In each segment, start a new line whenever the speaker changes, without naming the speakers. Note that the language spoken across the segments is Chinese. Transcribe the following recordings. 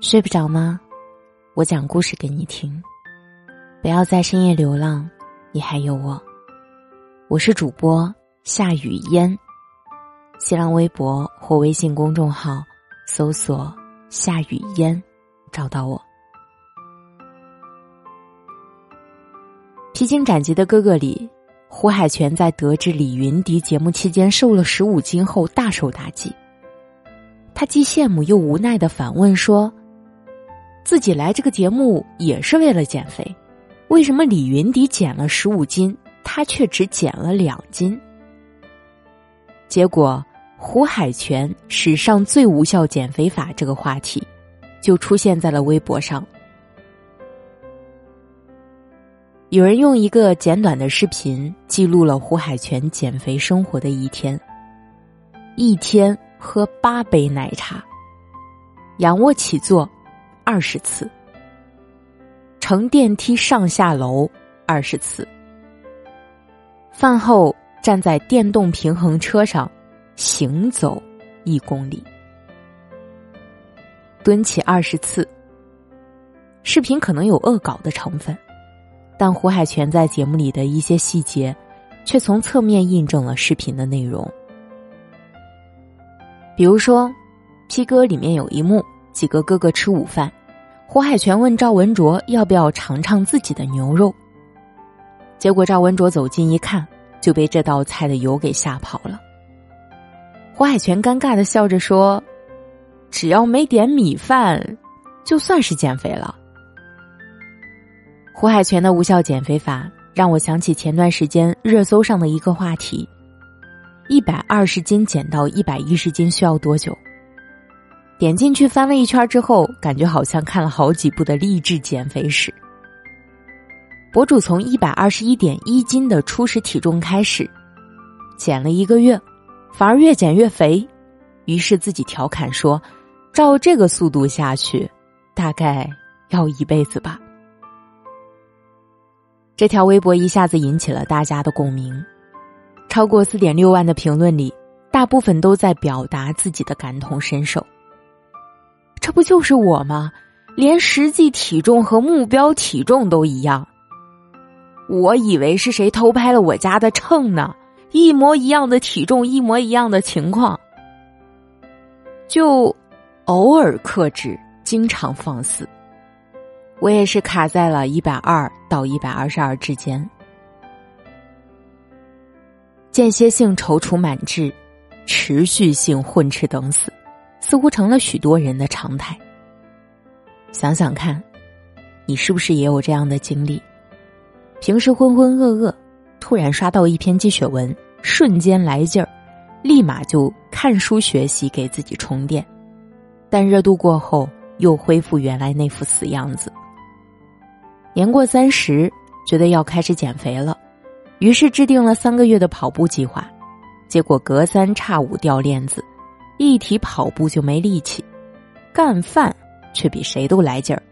睡不着吗？我讲故事给你听。不要在深夜流浪，你还有我。我是主播夏雨嫣。新浪微博或微信公众号搜索“夏雨嫣”，找到我。披荆斩棘的哥哥里，胡海泉在得知李云迪节目期间瘦了十五斤后，大受打击。他既羡慕又无奈的反问说：“自己来这个节目也是为了减肥，为什么李云迪减了十五斤，他却只减了两斤？”结果，胡海泉史上最无效减肥法这个话题，就出现在了微博上。有人用一个简短的视频记录了胡海泉减肥生活的一天，一天。喝八杯奶茶，仰卧起坐二十次，乘电梯上下楼二十次，饭后站在电动平衡车上行走一公里，蹲起二十次。视频可能有恶搞的成分，但胡海泉在节目里的一些细节，却从侧面印证了视频的内容。比如说，《P 哥》里面有一幕，几个哥哥吃午饭，胡海泉问赵文卓要不要尝尝自己的牛肉。结果赵文卓走近一看，就被这道菜的油给吓跑了。胡海泉尴尬的笑着说：“只要没点米饭，就算是减肥了。”胡海泉的无效减肥法让我想起前段时间热搜上的一个话题。一百二十斤减到一百一十斤需要多久？点进去翻了一圈之后，感觉好像看了好几部的励志减肥史。博主从一百二十一点一斤的初始体重开始，减了一个月，反而越减越肥，于是自己调侃说：“照这个速度下去，大概要一辈子吧。”这条微博一下子引起了大家的共鸣。超过四点六万的评论里，大部分都在表达自己的感同身受。这不就是我吗？连实际体重和目标体重都一样。我以为是谁偷拍了我家的秤呢？一模一样的体重，一模一样的情况，就偶尔克制，经常放肆。我也是卡在了一百二到一百二十二之间。间歇性踌躇满志，持续性混吃等死，似乎成了许多人的常态。想想看，你是不是也有这样的经历？平时浑浑噩噩，突然刷到一篇鸡血文，瞬间来劲儿，立马就看书学习，给自己充电。但热度过后，又恢复原来那副死样子。年过三十，觉得要开始减肥了。于是制定了三个月的跑步计划，结果隔三差五掉链子，一提跑步就没力气，干饭却比谁都来劲儿。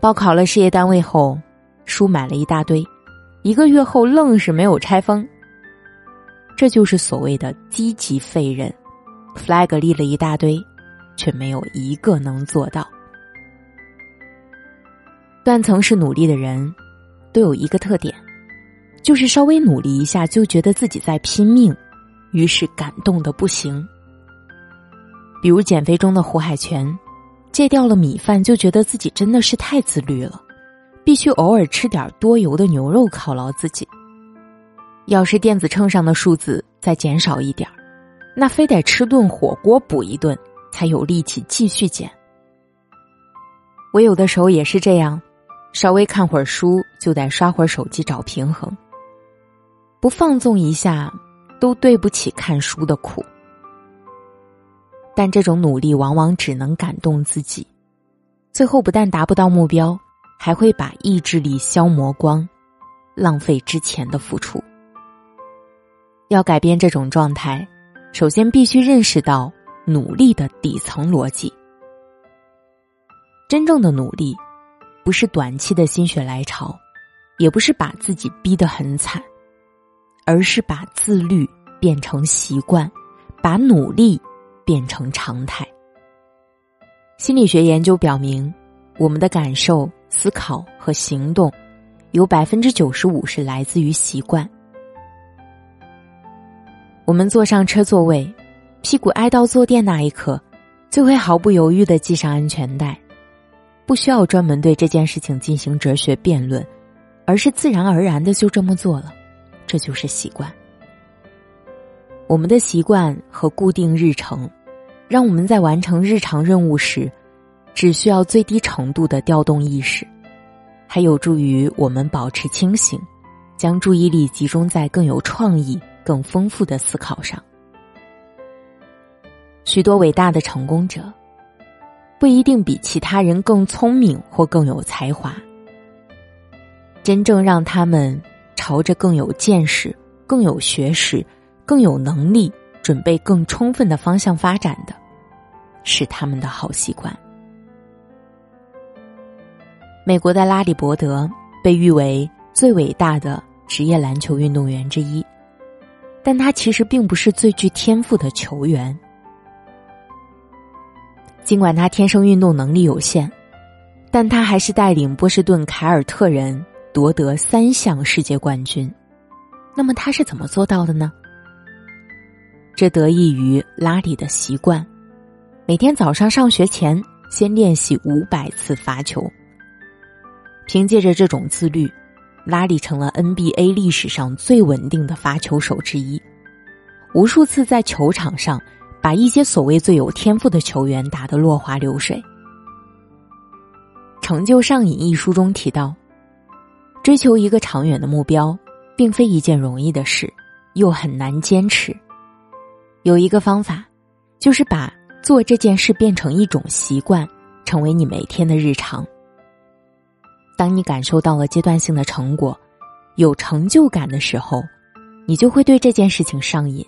报考了事业单位后，书买了一大堆，一个月后愣是没有拆封。这就是所谓的积极废人，flag 立了一大堆，却没有一个能做到。断层式努力的人，都有一个特点。就是稍微努力一下，就觉得自己在拼命，于是感动的不行。比如减肥中的胡海泉，戒掉了米饭，就觉得自己真的是太自律了，必须偶尔吃点多油的牛肉犒劳自己。要是电子秤上的数字再减少一点那非得吃顿火锅补一顿，才有力气继续减。我有的时候也是这样，稍微看会儿书，就得刷会儿手机找平衡。不放纵一下，都对不起看书的苦。但这种努力往往只能感动自己，最后不但达不到目标，还会把意志力消磨光，浪费之前的付出。要改变这种状态，首先必须认识到努力的底层逻辑。真正的努力，不是短期的心血来潮，也不是把自己逼得很惨。而是把自律变成习惯，把努力变成常态。心理学研究表明，我们的感受、思考和行动，有百分之九十五是来自于习惯。我们坐上车座位，屁股挨到坐垫那一刻，就会毫不犹豫的系上安全带，不需要专门对这件事情进行哲学辩论，而是自然而然的就这么做了，这就是习惯。我们的习惯和固定日程。让我们在完成日常任务时，只需要最低程度的调动意识，还有助于我们保持清醒，将注意力集中在更有创意、更丰富的思考上。许多伟大的成功者，不一定比其他人更聪明或更有才华。真正让他们朝着更有见识、更有学识、更有能力、准备更充分的方向发展的。是他们的好习惯。美国的拉里·伯德被誉为最伟大的职业篮球运动员之一，但他其实并不是最具天赋的球员。尽管他天生运动能力有限，但他还是带领波士顿凯尔特人夺得三项世界冠军。那么他是怎么做到的呢？这得益于拉里的习惯。每天早上上学前，先练习五百次罚球。凭借着这种自律，拉里成了 NBA 历史上最稳定的罚球手之一，无数次在球场上把一些所谓最有天赋的球员打得落花流水。《成就上瘾》一书中提到，追求一个长远的目标，并非一件容易的事，又很难坚持。有一个方法，就是把。做这件事变成一种习惯，成为你每天的日常。当你感受到了阶段性的成果，有成就感的时候，你就会对这件事情上瘾。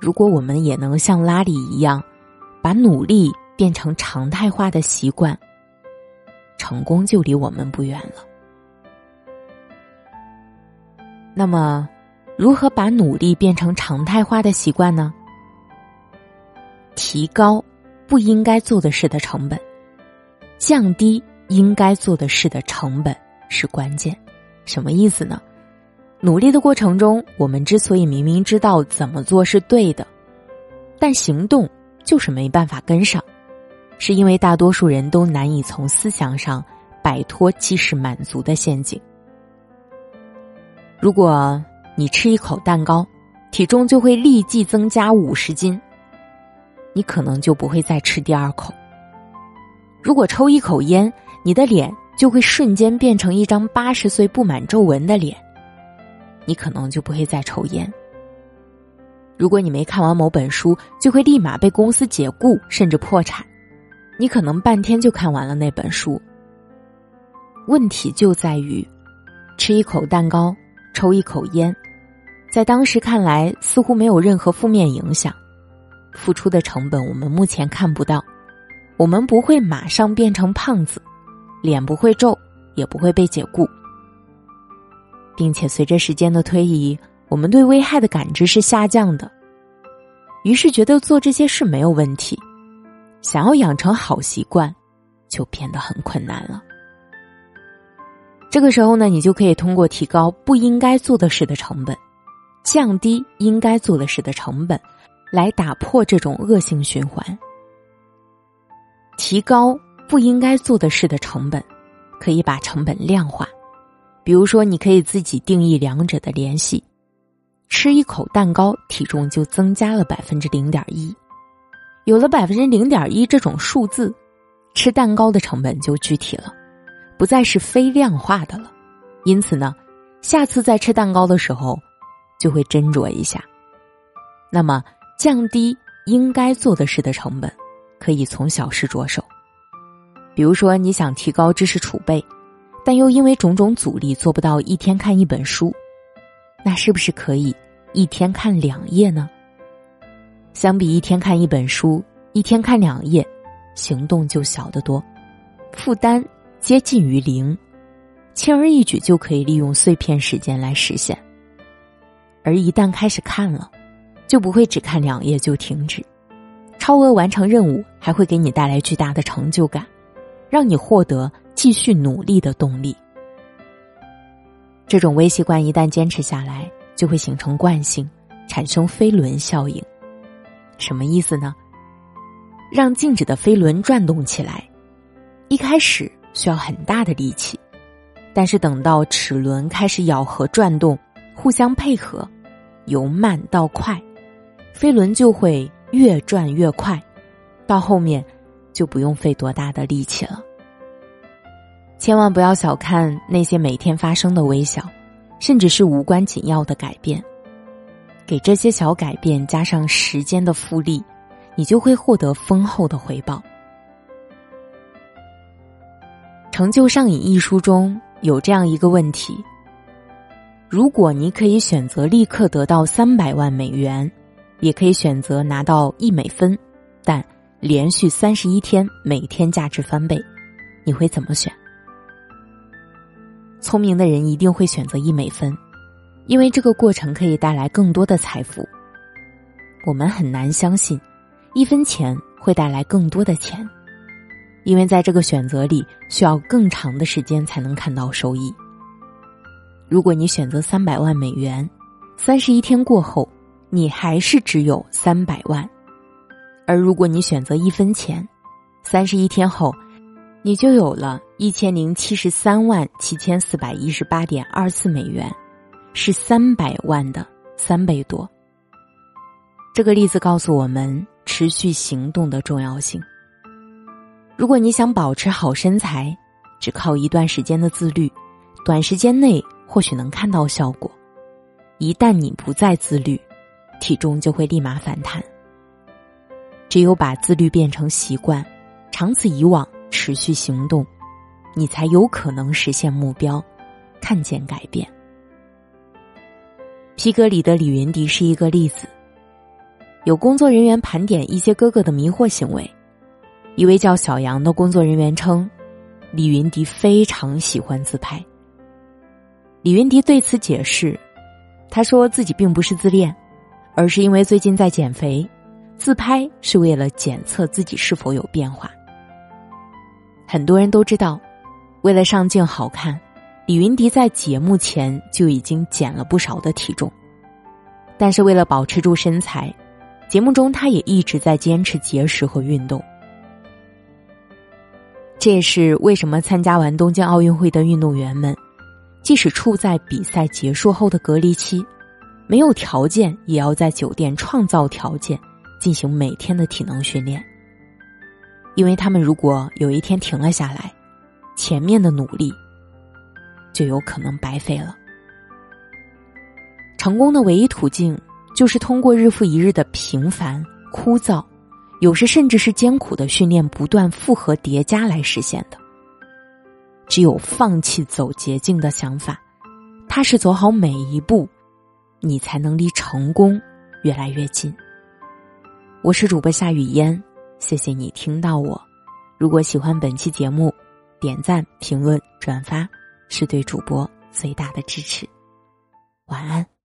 如果我们也能像拉里一样，把努力变成常态化的习惯，成功就离我们不远了。那么，如何把努力变成常态化的习惯呢？提高不应该做的事的成本，降低应该做的事的成本是关键。什么意思呢？努力的过程中，我们之所以明明知道怎么做是对的，但行动就是没办法跟上，是因为大多数人都难以从思想上摆脱即时满足的陷阱。如果你吃一口蛋糕，体重就会立即增加五十斤。你可能就不会再吃第二口。如果抽一口烟，你的脸就会瞬间变成一张八十岁布满皱纹的脸。你可能就不会再抽烟。如果你没看完某本书，就会立马被公司解雇甚至破产。你可能半天就看完了那本书。问题就在于，吃一口蛋糕，抽一口烟，在当时看来似乎没有任何负面影响。付出的成本我们目前看不到，我们不会马上变成胖子，脸不会皱，也不会被解雇，并且随着时间的推移，我们对危害的感知是下降的，于是觉得做这些事没有问题，想要养成好习惯，就变得很困难了。这个时候呢，你就可以通过提高不应该做的事的成本，降低应该做的事的成本。来打破这种恶性循环，提高不应该做的事的成本，可以把成本量化。比如说，你可以自己定义两者的联系：吃一口蛋糕，体重就增加了百分之零点一。有了百分之零点一这种数字，吃蛋糕的成本就具体了，不再是非量化的了。因此呢，下次在吃蛋糕的时候，就会斟酌一下。那么。降低应该做的事的成本，可以从小事着手。比如说，你想提高知识储备，但又因为种种阻力做不到一天看一本书，那是不是可以一天看两页呢？相比一天看一本书，一天看两页，行动就小得多，负担接近于零，轻而易举就可以利用碎片时间来实现。而一旦开始看了，就不会只看两页就停止，超额完成任务还会给你带来巨大的成就感，让你获得继续努力的动力。这种微习惯一旦坚持下来，就会形成惯性，产生飞轮效应。什么意思呢？让静止的飞轮转动起来，一开始需要很大的力气，但是等到齿轮开始咬合转动，互相配合，由慢到快，飞轮就会越转越快，到后面就不用费多大的力气了。千万不要小看那些每天发生的微小，甚至是无关紧要的改变。给这些小改变加上时间的复利，你就会获得丰厚的回报。《成就上瘾》一书中有这样一个问题：如果你可以选择立刻得到三百万美元，也可以选择拿到一美分，但连续三十一天每天价值翻倍，你会怎么选？聪明的人一定会选择一美分，因为这个过程可以带来更多的财富。我们很难相信，一分钱会带来更多的钱，因为在这个选择里需要更长的时间才能看到收益。如果你选择三百万美元，三十一天过后，你还是只有三百万；而如果你选择一分钱，三十一天后。你就有了一千零七十三万七千四百一十八点二四美元，是三百万的三倍多。这个例子告诉我们持续行动的重要性。如果你想保持好身材，只靠一段时间的自律，短时间内或许能看到效果。一旦你不再自律，体重就会立马反弹。只有把自律变成习惯，长此以往。持续行动，你才有可能实现目标，看见改变。皮革里的李云迪是一个例子。有工作人员盘点一些哥哥的迷惑行为，一位叫小杨的工作人员称，李云迪非常喜欢自拍。李云迪对此解释，他说自己并不是自恋，而是因为最近在减肥，自拍是为了检测自己是否有变化。很多人都知道，为了上镜好看，李云迪在节目前就已经减了不少的体重。但是为了保持住身材，节目中他也一直在坚持节食和运动。这也是为什么参加完东京奥运会的运动员们，即使处在比赛结束后的隔离期，没有条件也要在酒店创造条件，进行每天的体能训练。因为他们如果有一天停了下来，前面的努力就有可能白费了。成功的唯一途径就是通过日复一日的平凡、枯燥，有时甚至是艰苦的训练，不断复合叠加来实现的。只有放弃走捷径的想法，踏实走好每一步，你才能离成功越来越近。我是主播夏雨嫣。谢谢你听到我。如果喜欢本期节目，点赞、评论、转发是对主播最大的支持。晚安。